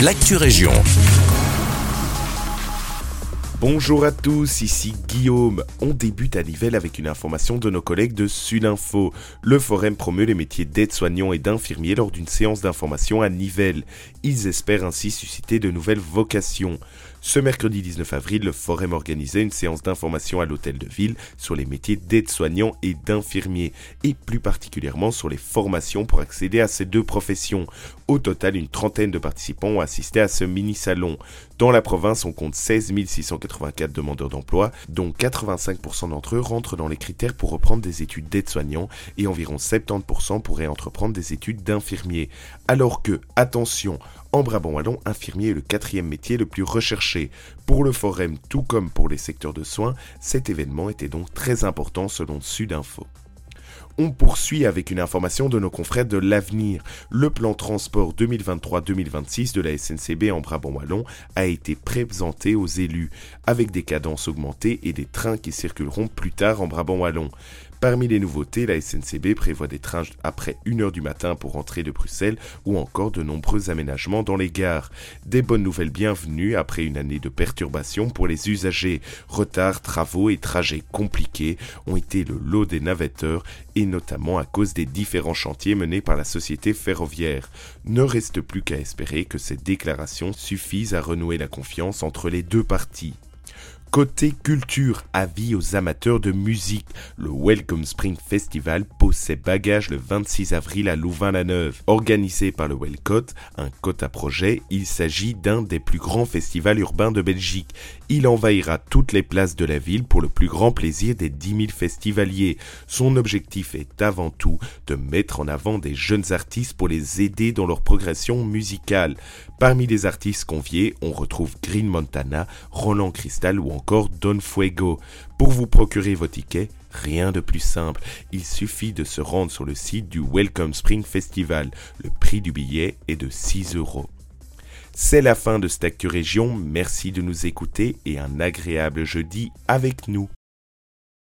l'actu région. Bonjour à tous, ici Guillaume. On débute à Nivelles avec une information de nos collègues de Sudinfo. Le Forum promeut les métiers d'aide-soignant et d'infirmier lors d'une séance d'information à Nivelles. Ils espèrent ainsi susciter de nouvelles vocations. Ce mercredi 19 avril, le Forum organisait une séance d'information à l'hôtel de ville sur les métiers d'aide-soignant et d'infirmier, et plus particulièrement sur les formations pour accéder à ces deux professions. Au total, une trentaine de participants ont assisté à ce mini-salon. Dans la province, on compte 16 684 demandeurs d'emploi, dont 85% d'entre eux rentrent dans les critères pour reprendre des études d'aide-soignant et environ 70% pourraient entreprendre des études d'infirmier. Alors que, attention, en Brabant-Wallon, infirmier est le quatrième métier le plus recherché. Pour le Forum, tout comme pour les secteurs de soins, cet événement était donc très important selon Sudinfo. On poursuit avec une information de nos confrères de l'avenir. Le plan transport 2023-2026 de la SNCB en Brabant-Wallon a été présenté aux élus, avec des cadences augmentées et des trains qui circuleront plus tard en Brabant-Wallon. Parmi les nouveautés, la SNCB prévoit des trains après 1h du matin pour rentrer de Bruxelles ou encore de nombreux aménagements dans les gares. Des bonnes nouvelles bienvenues après une année de perturbations pour les usagers. Retards, travaux et trajets compliqués ont été le lot des navetteurs et notamment à cause des différents chantiers menés par la société ferroviaire. Ne reste plus qu'à espérer que ces déclarations suffisent à renouer la confiance entre les deux parties. Côté culture, avis aux amateurs de musique, le Welcome Spring Festival pose ses bagages le 26 avril à Louvain-la-Neuve. Organisé par le Wellcott, un quota projet, il s'agit d'un des plus grands festivals urbains de Belgique. Il envahira toutes les places de la ville pour le plus grand plaisir des 10 000 festivaliers. Son objectif est avant tout de mettre en avant des jeunes artistes pour les aider dans leur progression musicale. Parmi les artistes conviés, on retrouve Green Montana, Roland Cristal ou encore Don Fuego. Pour vous procurer vos tickets, rien de plus simple. Il suffit de se rendre sur le site du Welcome Spring Festival. Le prix du billet est de 6 euros. C'est la fin de cette Région. Merci de nous écouter et un agréable jeudi avec nous.